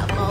Oh.